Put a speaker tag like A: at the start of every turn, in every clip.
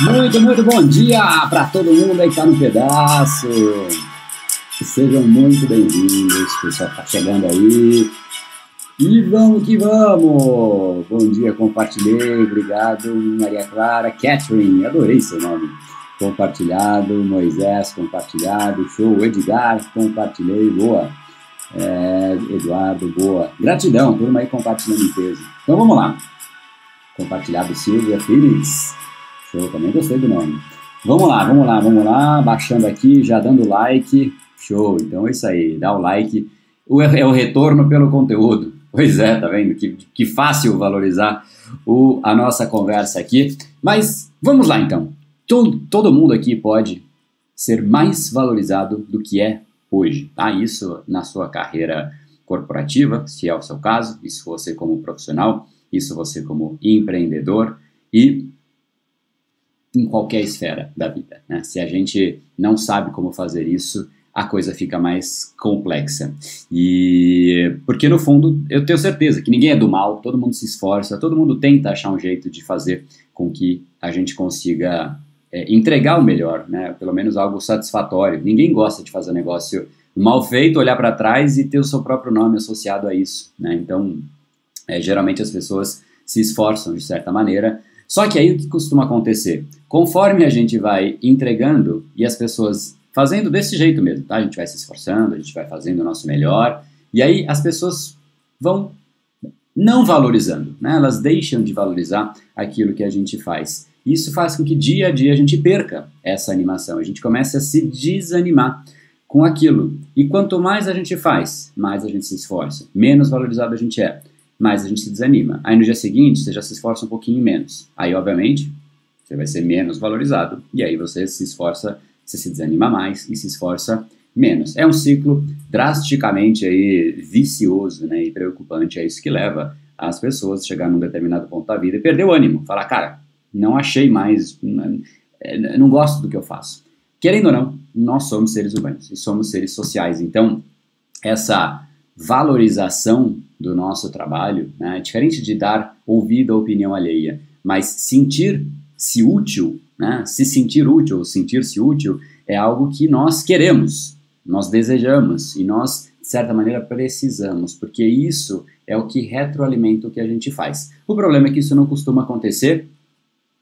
A: Muito, muito bom dia para todo mundo aí que está no pedaço. Sejam muito bem-vindos, pessoal está chegando aí. E vamos que vamos! Bom dia, compartilhei, obrigado, Maria Clara, Catherine, adorei seu nome. Compartilhado, Moisés, compartilhado, show, Edgar, compartilhei, boa. É, Eduardo, boa. Gratidão, turma aí compartilhando em peso. Então vamos lá. Compartilhado Silvia, Felix. Show, também gostei do nome. Vamos lá, vamos lá, vamos lá, baixando aqui, já dando like. Show, então é isso aí, dá o like. É o retorno pelo conteúdo. Pois é, tá vendo? Que, que fácil valorizar o, a nossa conversa aqui. Mas vamos lá então. Todo, todo mundo aqui pode ser mais valorizado do que é hoje, tá? Isso na sua carreira corporativa, se é o seu caso, isso você como profissional, isso você como empreendedor e em qualquer esfera da vida. Né? Se a gente não sabe como fazer isso, a coisa fica mais complexa. E porque no fundo eu tenho certeza que ninguém é do mal, todo mundo se esforça, todo mundo tenta achar um jeito de fazer com que a gente consiga é, entregar o melhor, né? Pelo menos algo satisfatório. Ninguém gosta de fazer negócio mal feito, olhar para trás e ter o seu próprio nome associado a isso, né? Então, é, geralmente as pessoas se esforçam de certa maneira só que aí o que costuma acontecer? Conforme a gente vai entregando e as pessoas fazendo desse jeito mesmo, tá? A gente vai se esforçando, a gente vai fazendo o nosso melhor, e aí as pessoas vão não valorizando, né? Elas deixam de valorizar aquilo que a gente faz. Isso faz com que dia a dia a gente perca essa animação, a gente começa a se desanimar com aquilo. E quanto mais a gente faz, mais a gente se esforça, menos valorizado a gente é mais a gente se desanima. Aí no dia seguinte você já se esforça um pouquinho menos. Aí, obviamente, você vai ser menos valorizado e aí você se esforça, você se desanima mais e se esforça menos. É um ciclo drasticamente aí vicioso né, e preocupante. É isso que leva as pessoas a chegar num determinado ponto da vida e perder o ânimo. Falar, cara, não achei mais, não, é, não gosto do que eu faço. Querendo ou não, nós somos seres humanos e somos seres sociais. Então, essa valorização do nosso trabalho, né? diferente de dar ouvido à opinião alheia, mas sentir-se útil, né? se sentir útil, sentir-se útil, é algo que nós queremos, nós desejamos e nós, de certa maneira, precisamos, porque isso é o que retroalimenta o que a gente faz. O problema é que isso não costuma acontecer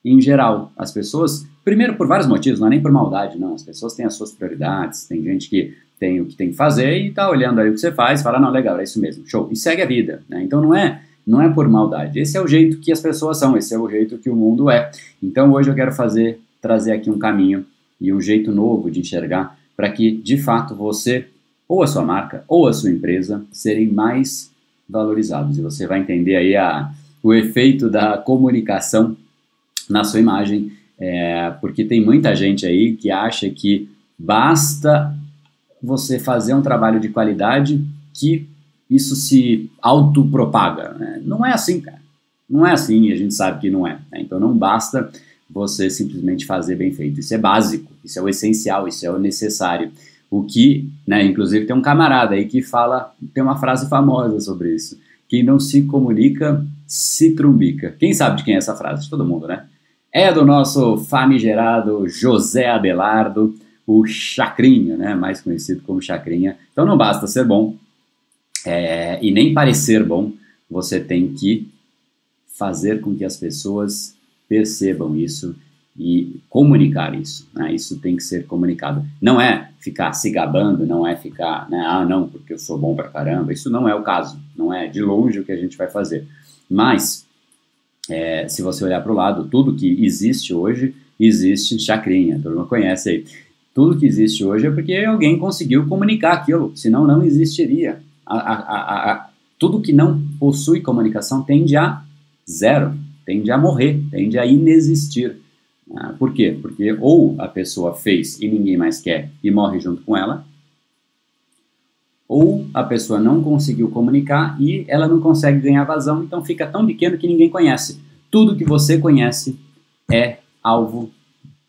A: em geral. As pessoas, primeiro por vários motivos, não é nem por maldade, não. As pessoas têm as suas prioridades, tem gente que tem o que tem que fazer e tá olhando aí o que você faz, fala, não, legal, é isso mesmo, show, e segue a vida, né? Então não é, não é por maldade, esse é o jeito que as pessoas são, esse é o jeito que o mundo é. Então hoje eu quero fazer, trazer aqui um caminho e um jeito novo de enxergar para que, de fato, você ou a sua marca ou a sua empresa serem mais valorizados. E você vai entender aí a, o efeito da comunicação na sua imagem, é, porque tem muita gente aí que acha que basta você fazer um trabalho de qualidade que isso se autopropaga. Né? Não é assim, cara. Não é assim, a gente sabe que não é. Né? Então não basta você simplesmente fazer bem feito. Isso é básico, isso é o essencial, isso é o necessário. O que, né, inclusive tem um camarada aí que fala, tem uma frase famosa sobre isso. Quem não se comunica, se trumbica. Quem sabe de quem é essa frase? De todo mundo, né? É do nosso famigerado José Abelardo, o Chacrinha, né? Mais conhecido como Chacrinha. Então não basta ser bom é, e nem parecer bom, você tem que fazer com que as pessoas percebam isso e comunicar isso. Né? Isso tem que ser comunicado. Não é ficar se gabando, não é ficar, né, ah, não, porque eu sou bom pra caramba. Isso não é o caso. Não é de longe o que a gente vai fazer. Mas, é, se você olhar para o lado, tudo que existe hoje, existe chacrinha. Todo mundo conhece aí. Tudo que existe hoje é porque alguém conseguiu comunicar aquilo, senão não existiria. A, a, a, tudo que não possui comunicação tende a zero, tende a morrer, tende a inexistir. Ah, por quê? Porque ou a pessoa fez e ninguém mais quer e morre junto com ela, ou a pessoa não conseguiu comunicar e ela não consegue ganhar vazão, então fica tão pequeno que ninguém conhece. Tudo que você conhece é alvo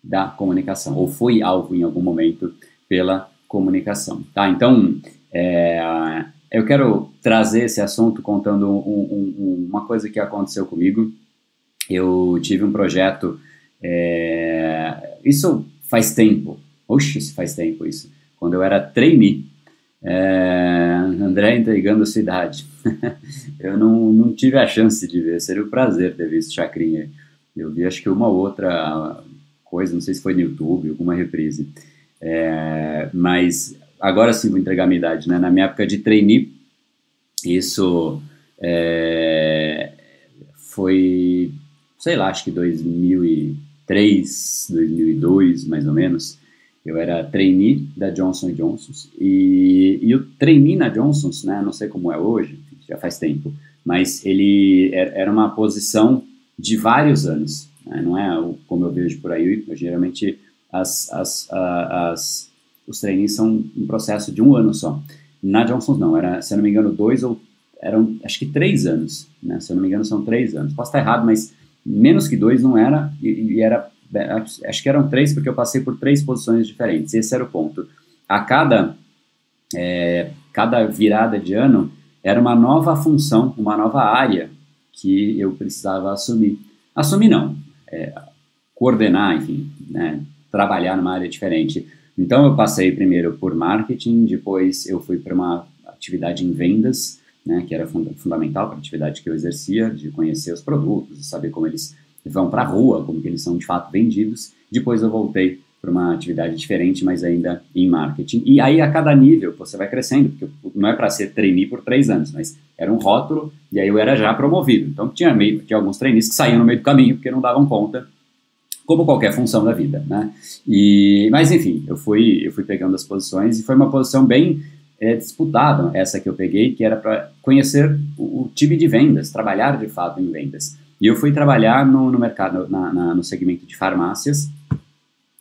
A: da comunicação, ou foi alvo em algum momento pela comunicação, tá? Então, é, eu quero trazer esse assunto contando um, um, uma coisa que aconteceu comigo. Eu tive um projeto é, isso faz tempo. Oxe, isso faz tempo isso. Quando eu era trainee. É, André entregando a cidade. eu não, não tive a chance de ver. Seria um prazer ter visto Chacrinha. Eu vi acho que uma outra coisa, não sei se foi no YouTube, alguma reprise. É, mas agora sim vou entregar a minha idade. Né? Na minha época de trainee, isso é, foi, sei lá, acho que 2000 e 2003, 2002, mais ou menos, eu era trainee da Johnson Johnson e, e o trainee na Johnson, né, não sei como é hoje, já faz tempo, mas ele era uma posição de vários anos, né, não é como eu vejo por aí, geralmente as, as, as, os trainees são um processo de um ano só. Na Johnson não, era, se eu não me engano, dois ou eram, acho que três anos, né, se eu não me engano são três anos, posso estar errado, mas menos que dois não era, e, e, era, acho que eram três, porque eu passei por três posições diferentes, esse era o ponto. A cada, é, cada virada de ano, era uma nova função, uma nova área que eu precisava assumir. Assumir não, é, coordenar, enfim, né, trabalhar numa área diferente. Então eu passei primeiro por marketing, depois eu fui para uma atividade em vendas, né, que era fund fundamental para a atividade que eu exercia, de conhecer os produtos, de saber como eles vão para a rua, como que eles são de fato vendidos. Depois eu voltei para uma atividade diferente, mas ainda em marketing. E aí, a cada nível, você vai crescendo, porque não é para ser trainee por três anos, mas era um rótulo, e aí eu era já promovido. Então, tinha, meio, tinha alguns trainees que saíam no meio do caminho, porque não davam conta, como qualquer função da vida, né? E, mas, enfim, eu fui, eu fui pegando as posições, e foi uma posição bem é, disputada, essa que eu peguei, que era para conhecer o, o, time de vendas, trabalhar de fato em vendas. E eu fui trabalhar no, no mercado, na, na, no segmento de farmácias,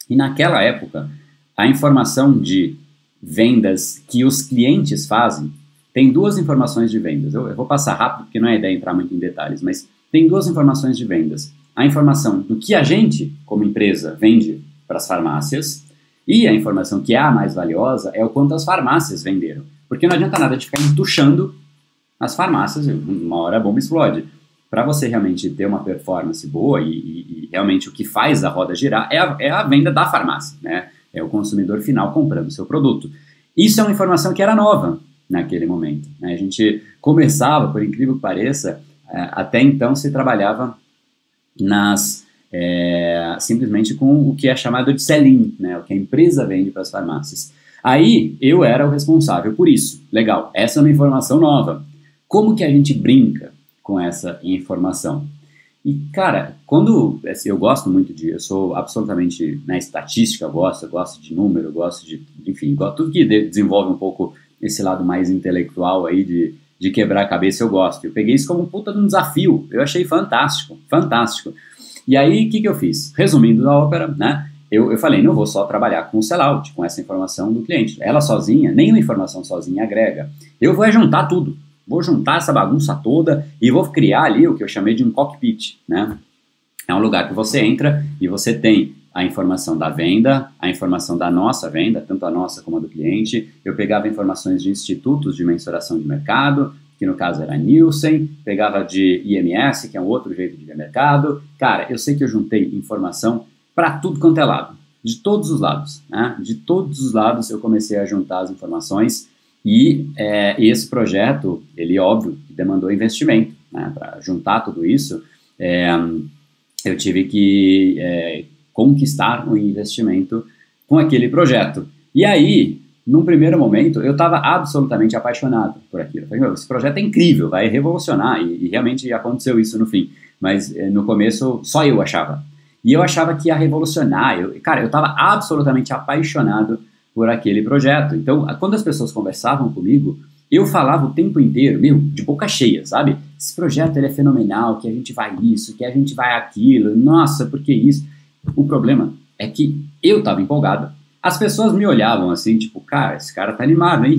A: e naquela época, a informação de vendas que os clientes fazem, tem duas informações de vendas. Eu, eu vou passar rápido, porque não é ideia entrar muito em detalhes, mas tem duas informações de vendas. A informação do que a gente, como empresa, vende para as farmácias, e a informação que é a mais valiosa é o quanto as farmácias venderam. Porque não adianta nada de ficar entuchando as farmácias, uma hora a bomba explode. Para você realmente ter uma performance boa e, e, e, realmente o que faz a roda girar é a, é a venda da farmácia, né? É o consumidor final comprando o seu produto. Isso é uma informação que era nova naquele momento. Né? A gente começava, por incrível que pareça, é, até então se trabalhava nas é, simplesmente com o que é chamado de sell-in, né, o que a empresa vende para as farmácias. Aí eu era o responsável por isso. Legal, essa é uma informação nova. Como que a gente brinca com essa informação? E, cara, quando assim, eu gosto muito de, eu sou absolutamente na né, estatística, eu gosto, eu gosto de número, eu gosto de, enfim, gosto, tudo que desenvolve um pouco esse lado mais intelectual aí de, de quebrar a cabeça, eu gosto. Eu peguei isso como um puta de um desafio, eu achei fantástico, fantástico. E aí, o que, que eu fiz? Resumindo da ópera, né? eu, eu falei, não vou só trabalhar com o sellout, com essa informação do cliente. Ela sozinha, nenhuma informação sozinha agrega. Eu vou juntar tudo. Vou juntar essa bagunça toda e vou criar ali o que eu chamei de um cockpit, né? É um lugar que você entra e você tem a informação da venda, a informação da nossa venda, tanto a nossa como a do cliente. Eu pegava informações de institutos de mensuração de mercado, que no caso era Nielsen, pegava de IMS, que é um outro jeito de ver mercado. Cara, eu sei que eu juntei informação para tudo quanto é lado, de todos os lados, né? De todos os lados eu comecei a juntar as informações e é, esse projeto, ele óbvio, demandou investimento, né? Para juntar tudo isso, é, eu tive que é, conquistar um investimento com aquele projeto. E aí, num primeiro momento, eu estava absolutamente apaixonado por aquilo. Falei, meu, esse projeto é incrível, vai revolucionar, e, e realmente aconteceu isso no fim. Mas eh, no começo, só eu achava. E eu achava que ia revolucionar. Eu, cara, eu estava absolutamente apaixonado por aquele projeto. Então, quando as pessoas conversavam comigo, eu falava o tempo inteiro, meu, de boca cheia, sabe? Esse projeto ele é fenomenal, que a gente vai isso, que a gente vai aquilo, nossa, por que isso? O problema é que eu estava empolgado, as pessoas me olhavam assim, tipo, cara, esse cara tá animado, hein?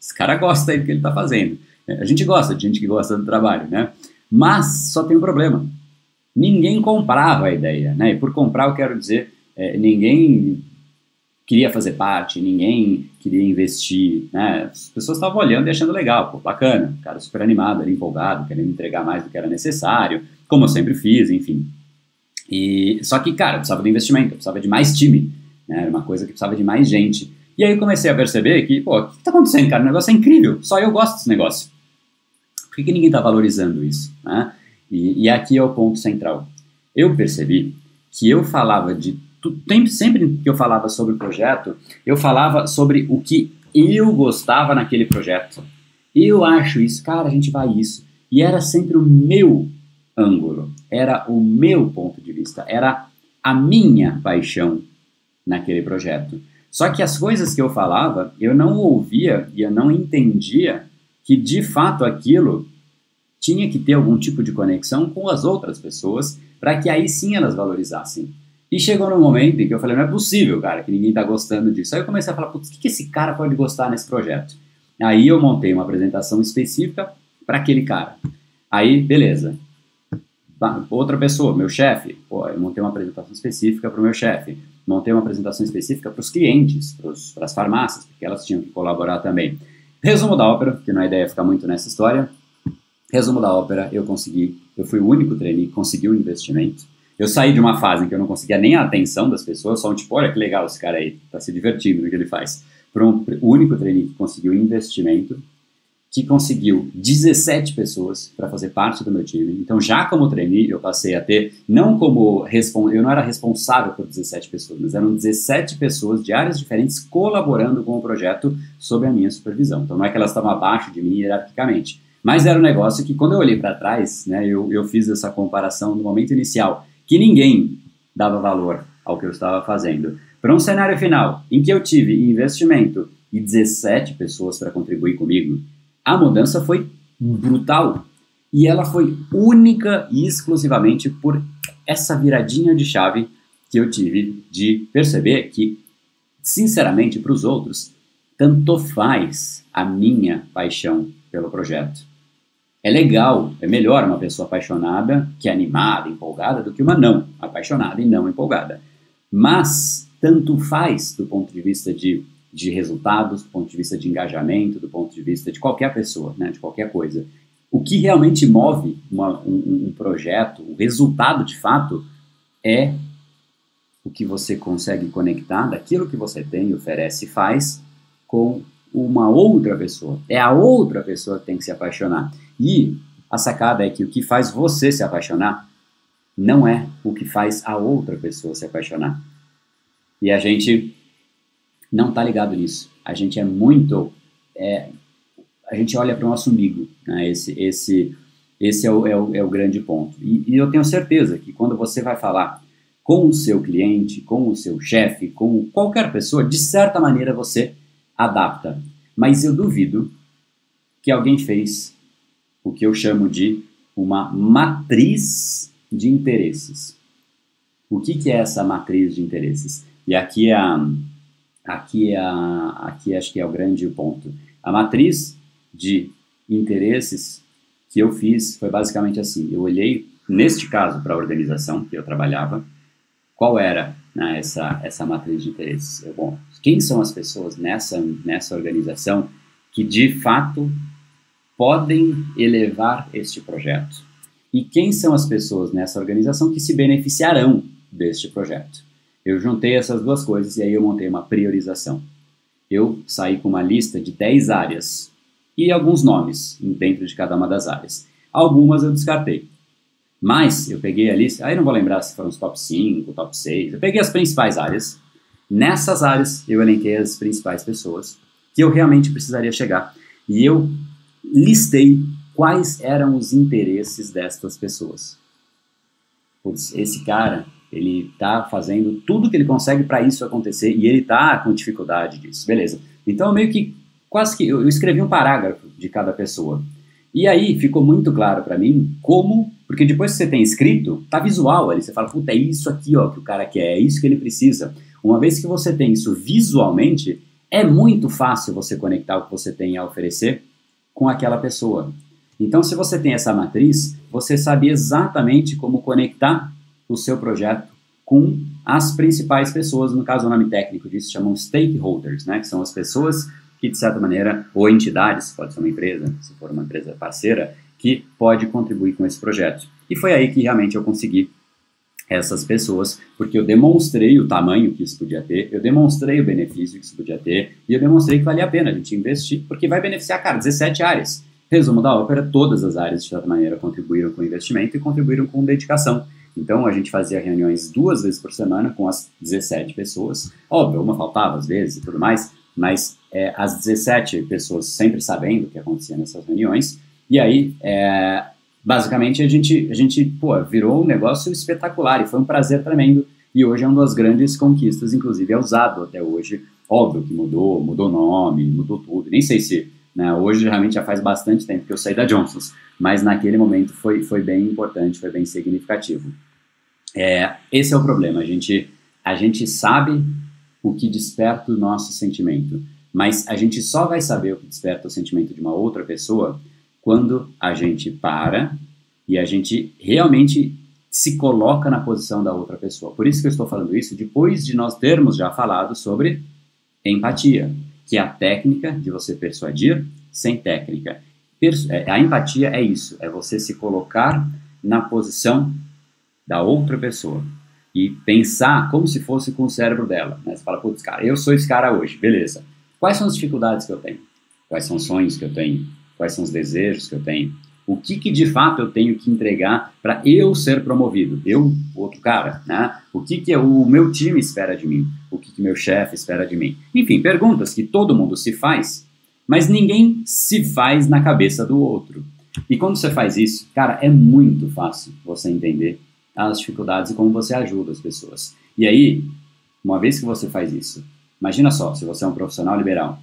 A: Esse cara gosta aí do que ele tá fazendo. A gente gosta de gente que gosta do trabalho, né? Mas só tem um problema. Ninguém comprava a ideia, né? E por comprar eu quero dizer, é, ninguém queria fazer parte, ninguém queria investir, né? As pessoas estavam olhando e achando legal, pô, bacana, cara super animado, ali empolgado, querendo entregar mais do que era necessário, como eu sempre fiz, enfim. E só que, cara, eu precisava de investimento, eu precisava de mais time. Né? Era uma coisa que precisava de mais gente. E aí eu comecei a perceber que, pô, o que está acontecendo, cara? O negócio é incrível, só eu gosto desse negócio. Por que, que ninguém está valorizando isso? Né? E, e, aqui é o ponto central. Eu percebi que eu falava de sempre que eu falava sobre o projeto, eu falava sobre o que eu gostava naquele projeto. Eu acho isso, cara, a gente vai isso. E era sempre o meu ângulo, era o meu ponto de vista, era a minha paixão naquele projeto. Só que as coisas que eu falava, eu não ouvia e eu não entendia que de fato aquilo tinha que ter algum tipo de conexão com as outras pessoas para que aí sim elas valorizassem. E chegou no momento em que eu falei, não é possível, cara, que ninguém está gostando disso. Aí eu comecei a falar, putz, o que, que esse cara pode gostar nesse projeto? Aí eu montei uma apresentação específica para aquele cara. Aí, beleza. Outra pessoa, meu chefe, pô, eu montei uma apresentação específica para o meu chefe montei uma apresentação específica para os clientes, para as farmácias, porque elas tinham que colaborar também. Resumo da ópera, que não é ideia ficar muito nessa história. Resumo da ópera, eu consegui, eu fui o único trainee que conseguiu um investimento. Eu saí de uma fase em que eu não conseguia nem a atenção das pessoas, só um tipo, olha que legal esse cara aí, está se divertindo no que ele faz. Para um, o único trainee que conseguiu investimento, que conseguiu 17 pessoas para fazer parte do meu time. Então, já como trainee, eu passei a ter, não como, eu não era responsável por 17 pessoas, mas eram 17 pessoas de áreas diferentes colaborando com o projeto sob a minha supervisão. Então, não é que elas estavam abaixo de mim hierarquicamente, mas era um negócio que, quando eu olhei para trás, né, eu, eu fiz essa comparação no momento inicial, que ninguém dava valor ao que eu estava fazendo. Para um cenário final, em que eu tive investimento e 17 pessoas para contribuir comigo, a mudança foi brutal. E ela foi única e exclusivamente por essa viradinha de chave que eu tive de perceber que, sinceramente, para os outros, tanto faz a minha paixão pelo projeto. É legal, é melhor uma pessoa apaixonada que é animada, empolgada, do que uma não apaixonada e não empolgada. Mas tanto faz do ponto de vista de de resultados, do ponto de vista de engajamento, do ponto de vista de qualquer pessoa, né, de qualquer coisa. O que realmente move uma, um, um projeto, o resultado de fato, é o que você consegue conectar daquilo que você tem, oferece e faz com uma outra pessoa. É a outra pessoa que tem que se apaixonar. E a sacada é que o que faz você se apaixonar não é o que faz a outra pessoa se apaixonar. E a gente não está ligado nisso. A gente é muito. É, a gente olha para o nosso umbigo. Né? Esse, esse, esse é o, é, o, é o grande ponto. E, e eu tenho certeza que quando você vai falar com o seu cliente, com o seu chefe, com qualquer pessoa, de certa maneira você adapta. Mas eu duvido que alguém fez o que eu chamo de uma matriz de interesses. O que, que é essa matriz de interesses? E aqui é, aqui, é aqui acho que é o grande ponto. A matriz de interesses que eu fiz foi basicamente assim: eu olhei, neste caso, para a organização que eu trabalhava, qual era né, essa, essa matriz de interesses? Eu, bom, quem são as pessoas nessa, nessa organização que de fato podem elevar este projeto? E quem são as pessoas nessa organização que se beneficiarão deste projeto? Eu juntei essas duas coisas e aí eu montei uma priorização. Eu saí com uma lista de 10 áreas e alguns nomes dentro de cada uma das áreas. Algumas eu descartei. Mas eu peguei a lista, aí não vou lembrar se foram os top 5, top 6. Eu peguei as principais áreas. Nessas áreas eu elenquei as principais pessoas que eu realmente precisaria chegar. E eu listei quais eram os interesses destas pessoas. Putz, esse cara, ele tá fazendo tudo que ele consegue para isso acontecer e ele tá com dificuldade disso. Beleza. Então, meio que quase que eu escrevi um parágrafo de cada pessoa. E aí ficou muito claro para mim como, porque depois que você tem escrito, tá visual ali, você fala, puta, é isso aqui ó, que o cara quer, é isso que ele precisa. Uma vez que você tem isso visualmente, é muito fácil você conectar o que você tem a oferecer com aquela pessoa. Então, se você tem essa matriz, você sabe exatamente como conectar o seu projeto com as principais pessoas, no caso o nome técnico disso chamam stakeholders, né, que são as pessoas que, de certa maneira, ou entidades, pode ser uma empresa, se for uma empresa parceira, que pode contribuir com esse projeto. E foi aí que realmente eu consegui essas pessoas, porque eu demonstrei o tamanho que isso podia ter, eu demonstrei o benefício que isso podia ter, e eu demonstrei que valia a pena a gente investir, porque vai beneficiar, cara, 17 áreas. Resumo da ópera, todas as áreas, de certa maneira, contribuíram com investimento e contribuíram com dedicação. Então, a gente fazia reuniões duas vezes por semana com as 17 pessoas. Óbvio, uma faltava às vezes e tudo mais, mas é, as 17 pessoas sempre sabendo o que acontecia nessas reuniões. E aí, é, basicamente, a gente, a gente pô, virou um negócio espetacular e foi um prazer tremendo. E hoje é uma das grandes conquistas, inclusive é usado até hoje. Óbvio que mudou, mudou nome, mudou tudo. Nem sei se né, hoje realmente já faz bastante tempo que eu saí da Johnson's, mas naquele momento foi, foi bem importante, foi bem significativo. É, esse é o problema. A gente, a gente sabe o que desperta o nosso sentimento. Mas a gente só vai saber o que desperta o sentimento de uma outra pessoa quando a gente para e a gente realmente se coloca na posição da outra pessoa. Por isso que eu estou falando isso depois de nós termos já falado sobre empatia, que é a técnica de você persuadir sem técnica. É, a empatia é isso, é você se colocar na posição da outra pessoa e pensar como se fosse com o cérebro dela. Né? Você fala, putz, cara, eu sou esse cara hoje, beleza. Quais são as dificuldades que eu tenho? Quais são os sonhos que eu tenho? Quais são os desejos que eu tenho? O que, que de fato eu tenho que entregar para eu ser promovido? Eu, outro cara, né? O que, que o meu time espera de mim? O que, que meu chefe espera de mim? Enfim, perguntas que todo mundo se faz, mas ninguém se faz na cabeça do outro. E quando você faz isso, cara, é muito fácil você entender as dificuldades e como você ajuda as pessoas. E aí, uma vez que você faz isso, imagina só, se você é um profissional liberal,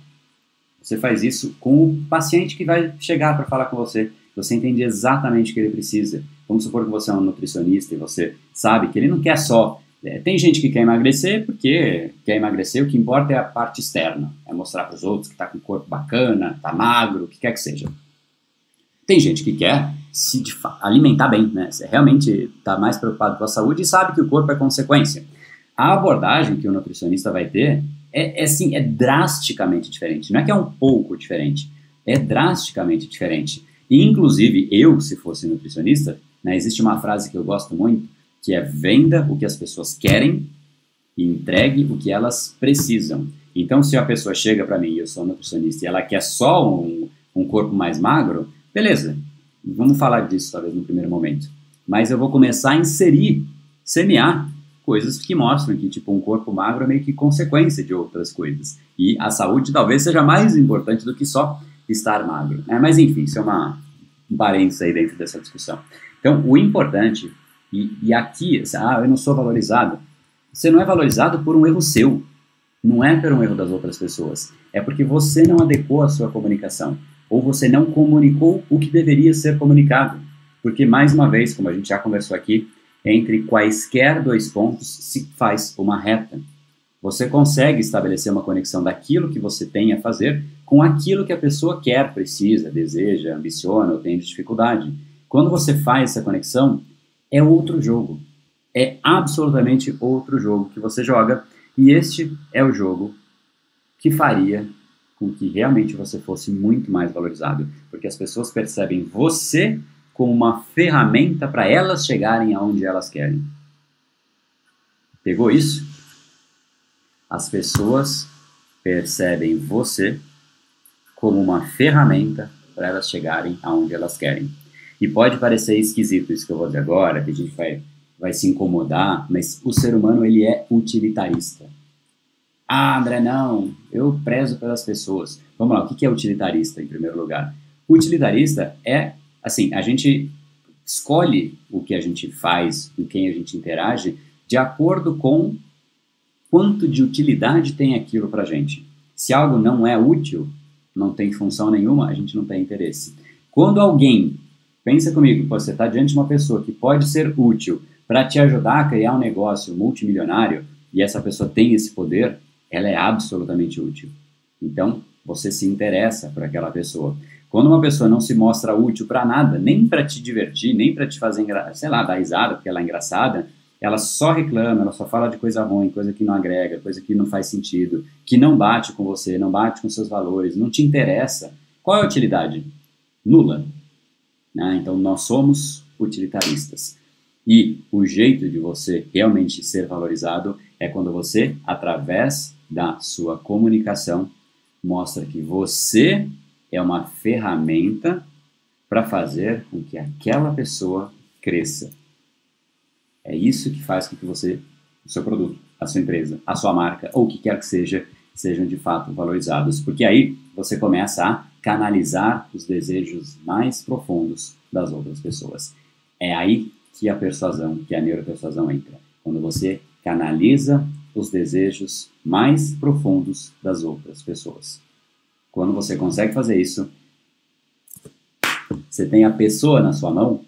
A: você faz isso com o paciente que vai chegar para falar com você, você entende exatamente o que ele precisa. Vamos supor que você é um nutricionista e você sabe que ele não quer só. É, tem gente que quer emagrecer porque quer emagrecer, o que importa é a parte externa, é mostrar para os outros que está com o corpo bacana, está magro, o que quer que seja. Tem gente que quer se alimentar bem, né? Você realmente está mais preocupado com a saúde e sabe que o corpo é consequência. A abordagem que o nutricionista vai ter é, é assim, é drasticamente diferente. Não é que é um pouco diferente, é drasticamente diferente. E, inclusive, eu, se fosse nutricionista, né, existe uma frase que eu gosto muito, que é venda o que as pessoas querem e entregue o que elas precisam. Então, se a pessoa chega para mim, eu sou nutricionista, e ela quer só um, um corpo mais magro, Beleza, vamos falar disso talvez no primeiro momento. Mas eu vou começar a inserir, semear coisas que mostram que tipo um corpo magro é meio que consequência de outras coisas. E a saúde talvez seja mais importante do que só estar magro. Né? Mas enfim, isso é uma, um parênteses aí dentro dessa discussão. Então, o importante, e, e aqui, ah, eu não sou valorizado. Você não é valorizado por um erro seu. Não é por um erro das outras pessoas. É porque você não adequou a sua comunicação ou você não comunicou o que deveria ser comunicado. Porque, mais uma vez, como a gente já conversou aqui, entre quaisquer dois pontos se faz uma reta. Você consegue estabelecer uma conexão daquilo que você tem a fazer com aquilo que a pessoa quer, precisa, deseja, ambiciona ou tem dificuldade. Quando você faz essa conexão, é outro jogo. É absolutamente outro jogo que você joga. E este é o jogo que faria com que realmente você fosse muito mais valorizado. Porque as pessoas percebem você como uma ferramenta para elas chegarem aonde elas querem. Pegou isso? As pessoas percebem você como uma ferramenta para elas chegarem aonde elas querem. E pode parecer esquisito isso que eu vou dizer agora, que a gente vai, vai se incomodar, mas o ser humano ele é utilitarista. Ah, André, não, eu prezo pelas pessoas. Vamos lá, o que é utilitarista em primeiro lugar? Utilitarista é, assim, a gente escolhe o que a gente faz, com quem a gente interage, de acordo com quanto de utilidade tem aquilo para a gente. Se algo não é útil, não tem função nenhuma, a gente não tem interesse. Quando alguém Pensa comigo, você está diante de uma pessoa que pode ser útil para te ajudar a criar um negócio multimilionário e essa pessoa tem esse poder, ela é absolutamente útil. Então, você se interessa por aquela pessoa. Quando uma pessoa não se mostra útil para nada, nem para te divertir, nem para te fazer, sei lá, dar risada porque ela é engraçada, ela só reclama, ela só fala de coisa ruim, coisa que não agrega, coisa que não faz sentido, que não bate com você, não bate com seus valores, não te interessa. Qual é a utilidade? Nula. Né? Então, nós somos utilitaristas. E o jeito de você realmente ser valorizado é quando você, através da sua comunicação, mostra que você é uma ferramenta para fazer com que aquela pessoa cresça. É isso que faz com que você, o seu produto, a sua empresa, a sua marca, ou o que quer que seja, sejam de fato valorizados. Porque aí você começa a canalizar os desejos mais profundos das outras pessoas. É aí que a persuasão, que a neuropersuasão entra. Quando você canaliza os desejos mais profundos das outras pessoas. Quando você consegue fazer isso, você tem a pessoa na sua mão,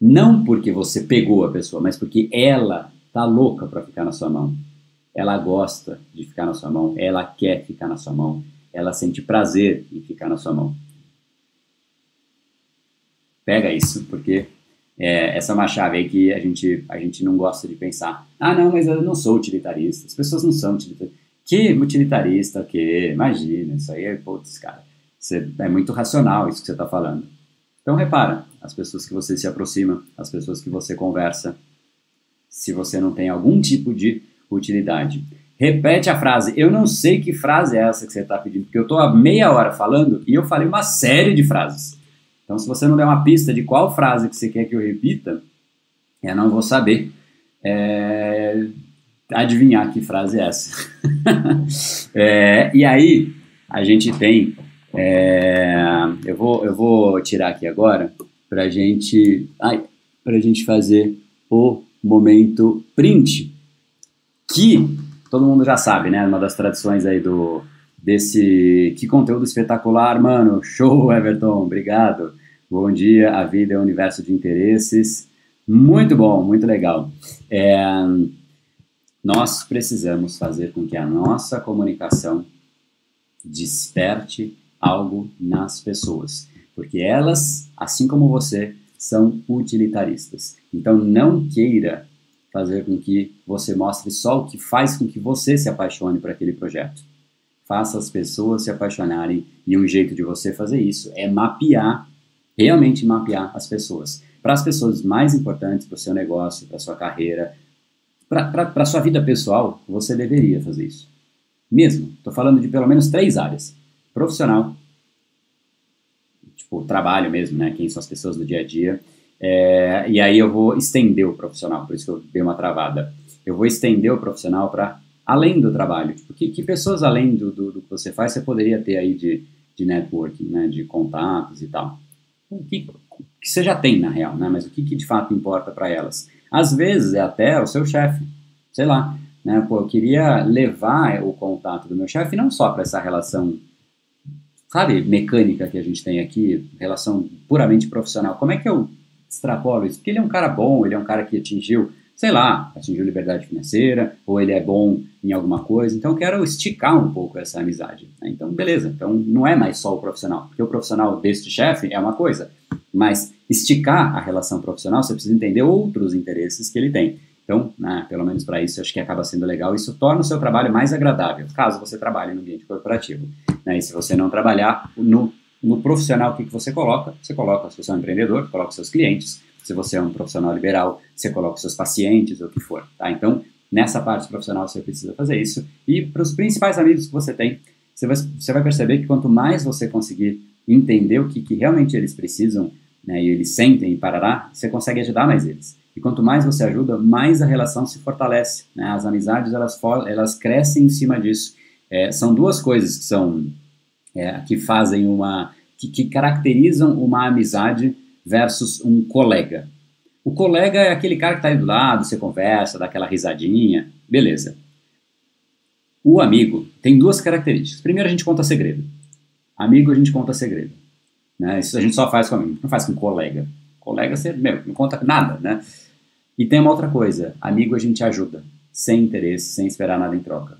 A: não porque você pegou a pessoa, mas porque ela tá louca para ficar na sua mão. Ela gosta de ficar na sua mão, ela quer ficar na sua mão, ela sente prazer em ficar na sua mão. Pega isso, porque é, essa é uma chave aí que a gente, a gente não gosta de pensar. Ah, não, mas eu não sou utilitarista. As pessoas não são utilitaristas. Que utilitarista, que? Imagina, isso aí é, putz, cara. Você, é muito racional isso que você está falando. Então, repara, as pessoas que você se aproxima, as pessoas que você conversa, se você não tem algum tipo de utilidade. Repete a frase. Eu não sei que frase é essa que você está pedindo, porque eu estou há meia hora falando e eu falei uma série de frases. Então, se você não der uma pista de qual frase que você quer que eu repita, eu não vou saber é, adivinhar que frase é essa. é, e aí, a gente tem. É, eu, vou, eu vou tirar aqui agora para gente, a gente fazer o momento print, que todo mundo já sabe, né? Uma das tradições aí do desse que conteúdo espetacular, mano. Show, Everton. Obrigado. Bom dia. A vida é um universo de interesses. Muito bom, muito legal. É, nós precisamos fazer com que a nossa comunicação desperte algo nas pessoas, porque elas, assim como você, são utilitaristas. Então não queira fazer com que você mostre só o que faz com que você se apaixone por aquele projeto. Faça as pessoas se apaixonarem e um jeito de você fazer isso é mapear, realmente mapear as pessoas. Para as pessoas mais importantes para o seu negócio, para a sua carreira, para sua vida pessoal, você deveria fazer isso. Mesmo, estou falando de pelo menos três áreas: profissional, tipo trabalho mesmo, né? Quem são as pessoas do dia a dia é, e aí eu vou estender o profissional, por isso que eu dei uma travada. Eu vou estender o profissional para além do trabalho. Tipo, que, que pessoas além do, do, do, que você faz você poderia ter aí de, de networking, né, de contatos e tal? O que, que você já tem na real, né? Mas o que, que de fato importa para elas? Às vezes é até o seu chefe, sei lá, né? Pô, eu queria levar o contato do meu chefe não só para essa relação sabe, mecânica que a gente tem aqui, relação puramente profissional. Como é que eu extrapolo isso? Porque ele é um cara bom, ele é um cara que atingiu, sei lá, atingiu liberdade financeira, ou ele é bom em alguma coisa, então eu quero esticar um pouco essa amizade. Né? Então, beleza, então não é mais só o profissional, porque o profissional deste chefe é uma coisa, mas esticar a relação profissional, você precisa entender outros interesses que ele tem. Então, né, pelo menos para isso, acho que acaba sendo legal. Isso torna o seu trabalho mais agradável, caso você trabalhe no ambiente corporativo. Né? E se você não trabalhar no, no profissional, o que, que você coloca? Você coloca, se você é um empreendedor, coloca seus clientes. Se você é um profissional liberal, você coloca seus pacientes, ou o que for. Tá? Então, nessa parte profissional, você precisa fazer isso. E para os principais amigos que você tem, você vai, você vai perceber que quanto mais você conseguir entender o que, que realmente eles precisam, né, e eles sentem e parará, você consegue ajudar mais eles. E quanto mais você ajuda, mais a relação se fortalece. Né? As amizades elas, elas crescem em cima disso. É, são duas coisas que são é, que fazem uma que, que caracterizam uma amizade versus um colega. O colega é aquele cara que está aí do lado, você conversa, dá aquela risadinha, beleza. O amigo tem duas características. Primeiro, a gente conta segredo. Amigo, a gente conta segredo. Né? Isso a gente só faz com amigo, não faz com colega. Colega, você meu, não conta nada, né? E tem uma outra coisa, amigo a gente ajuda, sem interesse, sem esperar nada em troca.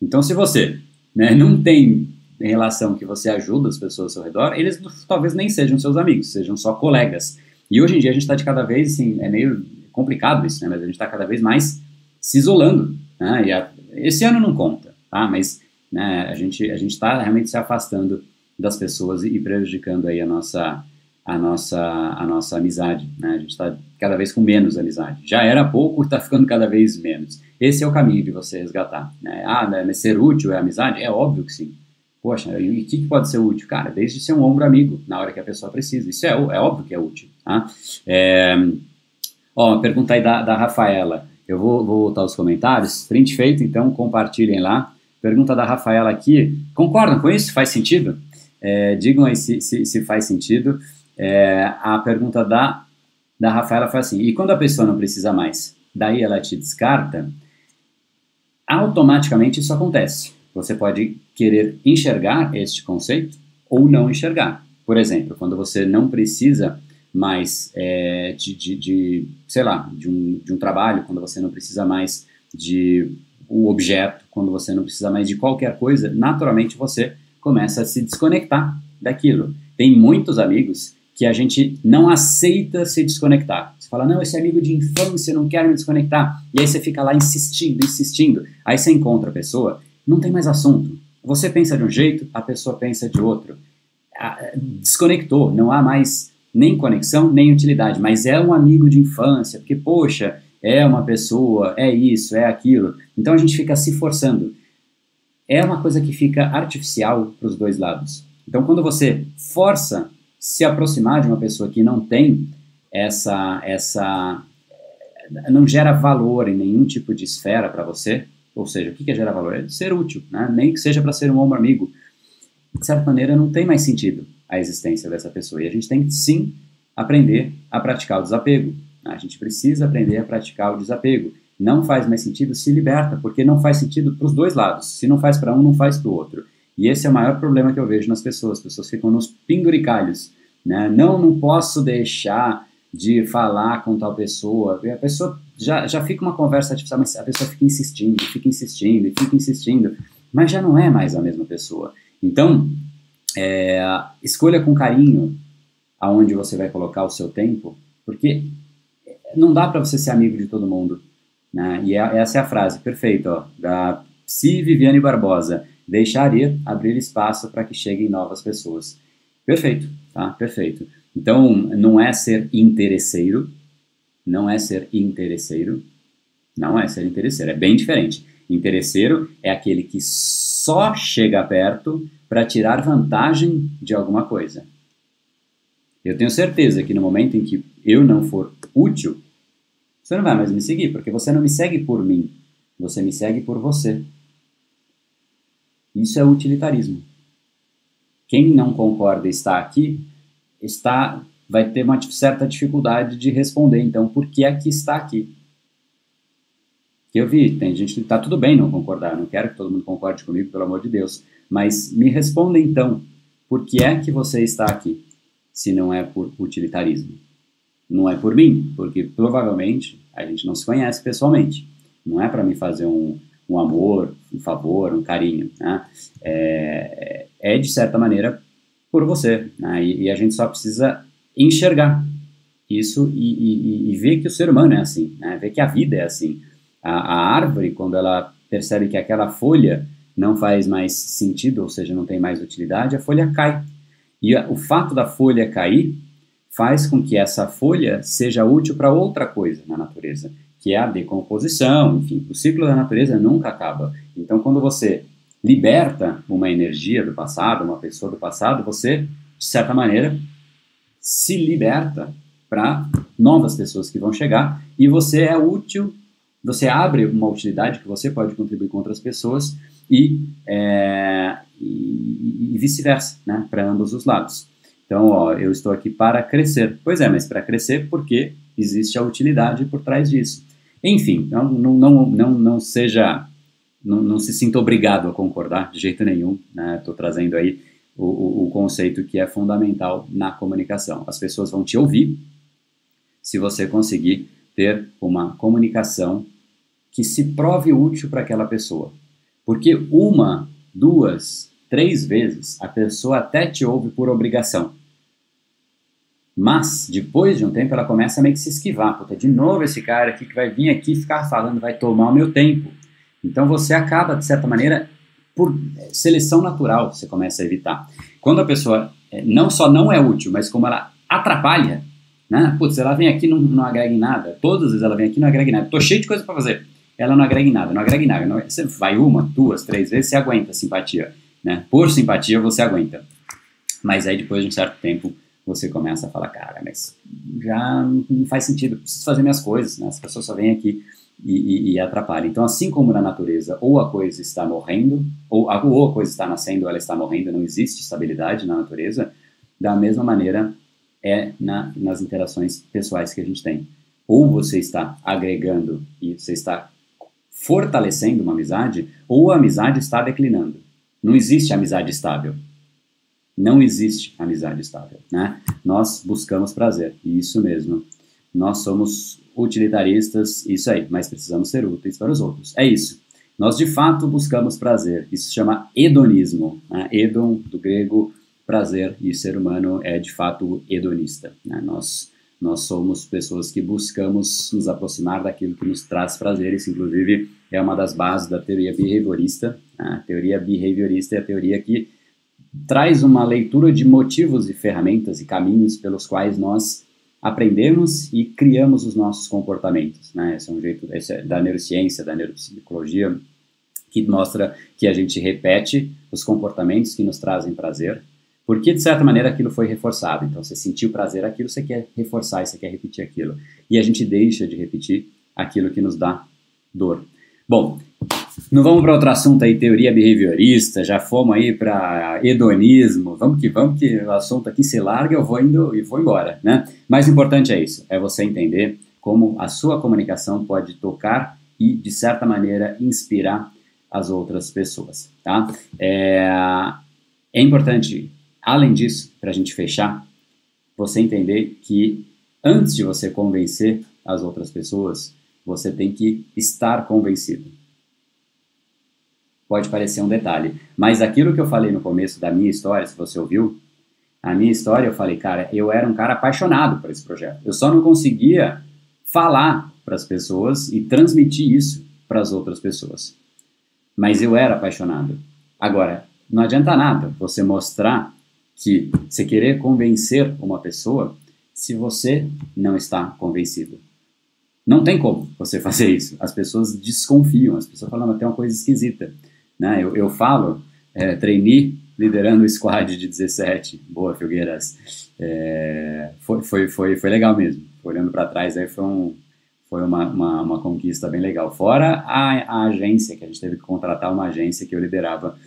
A: Então, se você né, não tem relação que você ajuda as pessoas ao seu redor, eles talvez nem sejam seus amigos, sejam só colegas. E hoje em dia a gente está de cada vez, assim, é meio complicado isso, né? Mas a gente está cada vez mais se isolando. Né? E a, esse ano não conta, tá? Mas né, a gente a gente está realmente se afastando das pessoas e prejudicando aí a nossa a nossa, a nossa amizade. Né? A gente está cada vez com menos amizade. Já era pouco, está ficando cada vez menos. Esse é o caminho de você resgatar. Né? Ah, né, ser útil é amizade? É óbvio que sim. Poxa, e o que, que, pode ser útil? Cara, desde ser um ombro amigo na hora que a pessoa precisa. Isso é, é óbvio que é útil. Tá? É, ó, pergunta aí da, da Rafaela. Eu vou, vou voltar aos comentários. Print feito, então compartilhem lá. Pergunta da Rafaela aqui. Concordam com isso? Faz sentido? É, digam aí se, se, se faz sentido. É, a pergunta da, da Rafaela foi assim: e quando a pessoa não precisa mais, daí ela te descarta? Automaticamente isso acontece. Você pode querer enxergar este conceito ou não enxergar. Por exemplo, quando você não precisa mais é, de, de, de, sei lá, de um, de um trabalho, quando você não precisa mais de um objeto, quando você não precisa mais de qualquer coisa, naturalmente você começa a se desconectar daquilo. Tem muitos amigos que a gente não aceita se desconectar. Você fala, não, esse amigo de infância, não quero me desconectar. E aí você fica lá insistindo, insistindo. Aí você encontra a pessoa, não tem mais assunto. Você pensa de um jeito, a pessoa pensa de outro. Desconectou, não há mais nem conexão, nem utilidade, mas é um amigo de infância, porque, poxa, é uma pessoa, é isso, é aquilo. Então a gente fica se forçando. É uma coisa que fica artificial para os dois lados. Então, quando você força se aproximar de uma pessoa que não tem essa, essa não gera valor em nenhum tipo de esfera para você, ou seja, o que é gerar valor? É ser útil, né? nem que seja para ser um ombro amigo. De certa maneira, não tem mais sentido a existência dessa pessoa. E a gente tem que, sim, aprender a praticar o desapego. A gente precisa aprender a praticar o desapego. Não faz mais sentido, se liberta, porque não faz sentido para os dois lados. Se não faz para um, não faz para o outro. E esse é o maior problema que eu vejo nas pessoas. As pessoas ficam nos penduricalhos. Né? Não, não posso deixar de falar com tal pessoa. E a pessoa já, já fica uma conversa artificial, mas a pessoa fica insistindo, fica insistindo, fica insistindo, mas já não é mais a mesma pessoa. Então, é, escolha com carinho aonde você vai colocar o seu tempo, porque não dá para você ser amigo de todo mundo. Né? E é, essa é a frase, perfeito, ó, da Psi Viviane Barbosa deixar ir, abrir espaço para que cheguem novas pessoas. Perfeito, tá? Perfeito. Então, não é ser interesseiro, não é ser interesseiro, não é ser interesseiro, é bem diferente. Interesseiro é aquele que só chega perto para tirar vantagem de alguma coisa. Eu tenho certeza que no momento em que eu não for útil, você não vai mais me seguir, porque você não me segue por mim, você me segue por você. Isso é utilitarismo. Quem não concorda e está aqui, está vai ter uma certa dificuldade de responder, então, por que é que está aqui? Eu vi, tem gente que está tudo bem não concordar, não quero que todo mundo concorde comigo, pelo amor de Deus, mas me responda então, por que é que você está aqui, se não é por utilitarismo? Não é por mim, porque provavelmente a gente não se conhece pessoalmente. Não é para me fazer um, um amor, um favor, um carinho. Né? É, é, de certa maneira, por você. Né? E, e, a gente só precisa enxergar isso e, e, e, ver que o ser humano é assim, né? ver que a vida é assim. A, a árvore, quando ela percebe que aquela folha não faz mais sentido, ou seja, não tem mais utilidade, a folha cai. E o fato da folha cair faz com que essa folha seja útil para outra coisa na natureza, que é a decomposição, enfim, o ciclo da natureza nunca acaba. Então, quando você liberta uma energia do passado, uma pessoa do passado, você, de certa maneira, se liberta para novas pessoas que vão chegar e você é útil, você abre uma utilidade que você pode contribuir com outras pessoas e, é, e, e vice-versa, né, para ambos os lados. Então, ó, eu estou aqui para crescer. Pois é, mas para crescer porque existe a utilidade por trás disso. Enfim, não, não, não, não, seja, não, não se sinta obrigado a concordar de jeito nenhum. Estou né? trazendo aí o, o, o conceito que é fundamental na comunicação. As pessoas vão te ouvir se você conseguir ter uma comunicação que se prove útil para aquela pessoa. Porque uma, duas, três vezes a pessoa até te ouve por obrigação. Mas, depois de um tempo, ela começa a meio que se esquivar. Puta, de novo esse cara aqui que vai vir aqui ficar falando, vai tomar o meu tempo. Então você acaba, de certa maneira, por seleção natural, você começa a evitar. Quando a pessoa é, não só não é útil, mas como ela atrapalha, né? Putz, ela vem aqui não, não agrega em nada. Todas as vezes ela vem aqui não agrega em nada. Tô cheio de coisa para fazer. Ela não agrega em nada, não agrega em nada. Não, você vai uma, duas, três vezes, você aguenta a simpatia. Né? Por simpatia você aguenta. Mas aí depois de um certo tempo você começa a falar, cara, mas já não faz sentido, preciso fazer minhas coisas, né? As pessoas só vêm aqui e, e, e atrapalham. Então, assim como na natureza, ou a coisa está morrendo, ou a, ou a coisa está nascendo, ela está morrendo, não existe estabilidade na natureza, da mesma maneira é na, nas interações pessoais que a gente tem. Ou você está agregando e você está fortalecendo uma amizade, ou a amizade está declinando. Não existe amizade estável. Não existe amizade estável, né? Nós buscamos prazer, isso mesmo. Nós somos utilitaristas, isso aí, mas precisamos ser úteis para os outros. É isso. Nós de fato buscamos prazer. Isso se chama hedonismo. Né? Hedon, do grego, prazer, e ser humano é de fato hedonista. Né? Nós, nós somos pessoas que buscamos nos aproximar daquilo que nos traz prazer. Isso, inclusive, é uma das bases da teoria behaviorista. Né? A teoria behaviorista é a teoria que traz uma leitura de motivos e ferramentas e caminhos pelos quais nós aprendemos e criamos os nossos comportamentos. Né? Esse é um jeito esse é da neurociência, da neuropsicologia, que mostra que a gente repete os comportamentos que nos trazem prazer, porque de certa maneira aquilo foi reforçado. Então você sentiu prazer aquilo, você quer reforçar, você quer repetir aquilo. E a gente deixa de repetir aquilo que nos dá dor. Bom, não vamos para outro assunto aí, teoria behaviorista, já fomos aí para hedonismo, vamos que vamos, que o assunto aqui se larga, eu vou indo e vou embora, né? Mais importante é isso, é você entender como a sua comunicação pode tocar e, de certa maneira, inspirar as outras pessoas, tá? É, é importante, além disso, para a gente fechar, você entender que antes de você convencer as outras pessoas, você tem que estar convencido pode parecer um detalhe. Mas aquilo que eu falei no começo da minha história, se você ouviu, a minha história, eu falei, cara, eu era um cara apaixonado por esse projeto. Eu só não conseguia falar para as pessoas e transmitir isso para as outras pessoas. Mas eu era apaixonado. Agora, não adianta nada você mostrar que você querer convencer uma pessoa se você não está convencido. Não tem como você fazer isso. As pessoas desconfiam, as pessoas falam até uma coisa esquisita. Né? Eu, eu falo, é, liderando o squad de 17. Boa, Filgueiras. É, foi, foi, foi, foi legal mesmo. Olhando para trás, aí foi, um, foi uma, uma, uma, conquista bem legal. Fora a, a, agência, que a gente teve que contratar uma agência que eu liderava.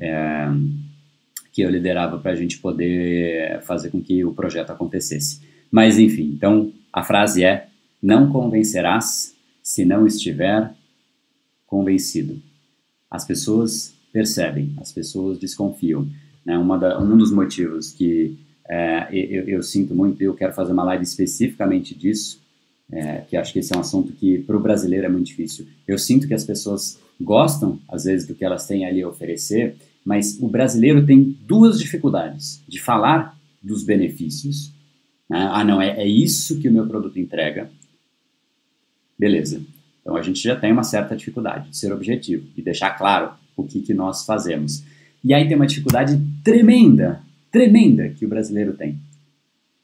A: É, que eu liderava para a gente poder fazer com que o projeto acontecesse. Mas enfim, então a frase é: não convencerás se não estiver convencido as pessoas percebem, as pessoas desconfiam. Né? Da, um dos motivos que É, eu, eu, sinto muito, eu quero fazer uma live especificamente disso, é, que acho que esse é um assunto que para o brasileiro é muito difícil. Eu sinto que as pessoas gostam, às vezes, do que elas têm ali a oferecer, mas o brasileiro tem duas dificuldades: de falar dos benefícios. Né? Ah, não, é, é isso que o meu produto entrega. Beleza. Então a gente já tem uma certa dificuldade de ser objetivo e deixar claro o que, que nós fazemos. E aí tem uma dificuldade tremenda, tremenda que o brasileiro tem,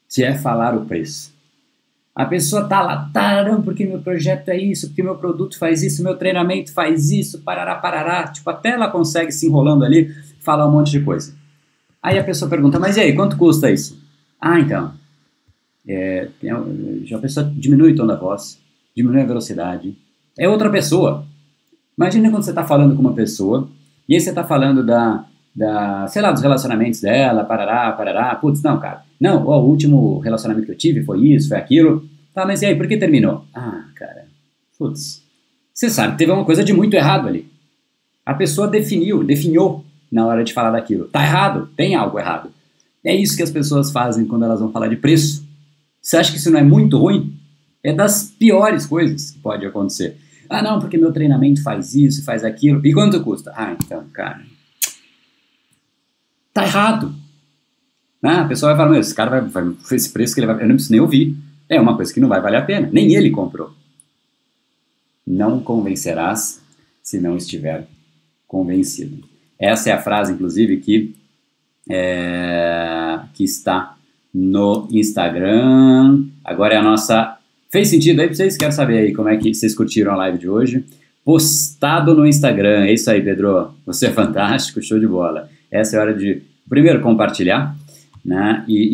A: que é falar o preço. A pessoa tá lá, porque meu projeto é isso, porque meu produto faz isso, meu treinamento faz isso, parará, parará. Tipo, até ela consegue se enrolando ali, falar um monte de coisa. Aí a pessoa pergunta, mas e aí, quanto custa isso? Ah, então, é, já a pessoa diminui o tom da voz, diminui a velocidade. É outra pessoa. Imagina quando você está falando com uma pessoa, e aí você está falando da, da, sei lá, dos relacionamentos dela, parará, parará. Putz, não, cara. Não, ó, o último relacionamento que eu tive foi isso, foi aquilo. Tá, mas e aí, por que terminou? Ah, cara, putz. Você sabe teve uma coisa de muito errado ali. A pessoa definiu, definiu na hora de falar daquilo. Tá errado, tem algo errado. É isso que as pessoas fazem quando elas vão falar de preço. Você acha que isso não é muito ruim? É das piores coisas que pode acontecer. Ah, não, porque meu treinamento faz isso, faz aquilo. E quanto custa? Ah, então, cara, Tá errado. Ah, a pessoa vai falar, meu, esse cara vai, vai esse preço que ele vai, eu não preciso nem ouvir. É uma coisa que não vai valer a pena. Nem ele comprou. Não convencerás se não estiver convencido. Essa é a frase, inclusive, que, é, que está no Instagram. Agora é a nossa. Fez sentido aí pra vocês? Quero saber aí como é que vocês curtiram a live de hoje. Postado no Instagram. É isso aí, Pedro. Você é fantástico, show de bola. Essa é a hora de, primeiro, compartilhar, né? E,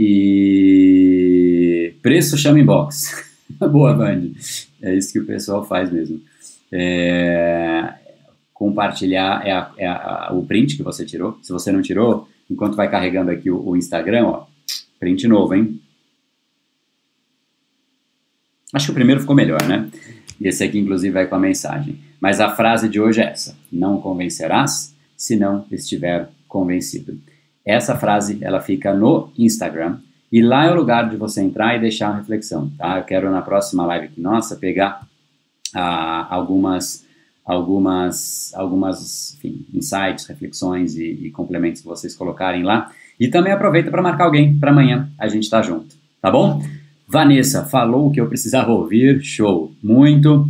A: e... preço chama inbox. Boa, Band. É isso que o pessoal faz mesmo. É... Compartilhar é, a, é a, o print que você tirou. Se você não tirou, enquanto vai carregando aqui o, o Instagram, ó, print novo, hein? Acho que o primeiro ficou melhor, né? E esse aqui, inclusive, vai com a mensagem. Mas a frase de hoje é essa: Não convencerás se não estiver convencido. Essa frase ela fica no Instagram e lá é o lugar de você entrar e deixar uma reflexão, tá? Eu quero na próxima live aqui nossa pegar ah, algumas algumas algumas enfim, insights, reflexões e, e, complementos que vocês colocarem lá e também aproveita para marcar alguém para amanhã a gente tá junto, tá bom? Vanessa falou o que eu precisava ouvir, show, muito.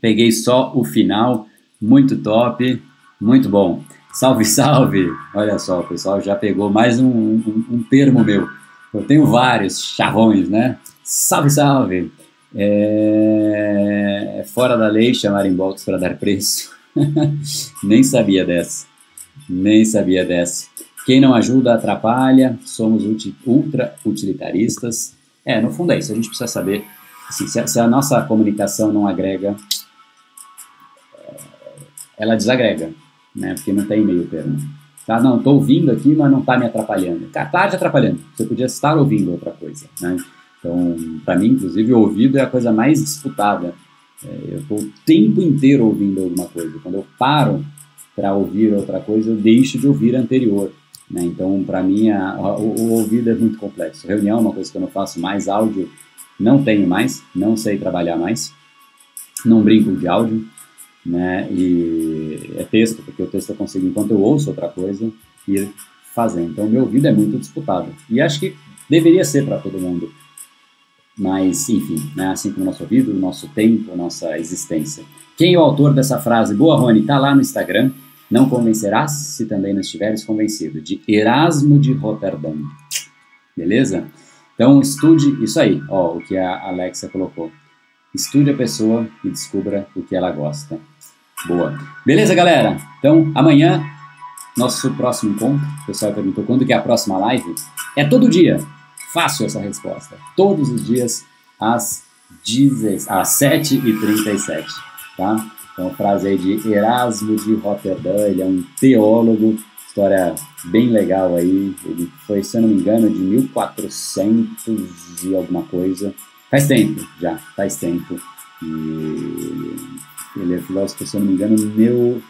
A: Peguei só o final, muito top, muito bom. Salve, salve! Olha só, o pessoal já pegou mais um, um, um termo meu. Eu tenho vários chavões, né? Salve, salve! É... Fora da lei chamar inbox para dar preço. Nem sabia dessa. Nem sabia dessa. Quem não ajuda atrapalha. Somos ultra utilitaristas. É, no fundo é isso. A gente precisa saber assim, se, a, se a nossa comunicação não agrega, é, ela desagrega né? Porque não tem meio termo. Tá? Não, estou ouvindo aqui, mas não está me atrapalhando. Está te atrapalhando. Você podia estar ouvindo outra coisa, né? Então, para mim, inclusive, o ouvido é a coisa mais disputada. É, eu estou o tempo inteiro ouvindo alguma coisa. Quando eu paro para ouvir outra coisa, eu deixo de ouvir a anterior. Né? Então, para mim, a, o, o, ouvido é muito complexo. Reunião é uma coisa que eu não faço mais, áudio não tenho mais, não sei trabalhar mais, não brinco de áudio né? E é texto, porque o texto eu consigo, enquanto eu ouço outra coisa, ir fazendo. Então, meu ouvido é muito disputado. E acho que deveria ser para todo mundo. Mas, enfim, né? assim como o nosso ouvido, o nosso tempo, a nossa existência. Quem é o autor dessa frase? Boa, Rony, está lá no Instagram. Não convencerás se também não estiveres convencido. De Erasmo de Roterdã. Beleza? Então, estude isso aí, ó, o que a Alexa colocou. Estude a pessoa e descubra o que ela gosta. Boa. Beleza, galera? Então, amanhã, nosso próximo encontro. O pessoal perguntou quando que é a próxima live. É todo dia. Fácil essa resposta. Todos os dias, às, 10, às 7h37. Tá? Então, frase aí de Erasmo de Roterdã. Ele é um teólogo. História bem legal aí. Ele foi, se eu não me engano, de 1400 e alguma coisa. Faz tempo já, faz tempo. E ele é filósofo, se eu não me engano, meu.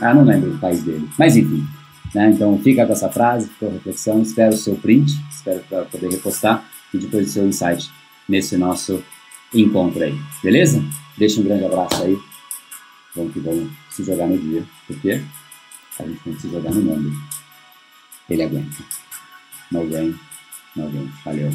A: Ah, não lembro o país dele. Mas enfim, Né? Então fica com essa frase, fica a reflexão, espero o seu print, espero para poder repostar e depois o seu insight nesse nosso encontro aí, beleza? Deixa um grande abraço aí, vamos que vamos se jogar no dia, porque a gente tem que se jogar no mundo, ele aguenta. No game, no game, valeu.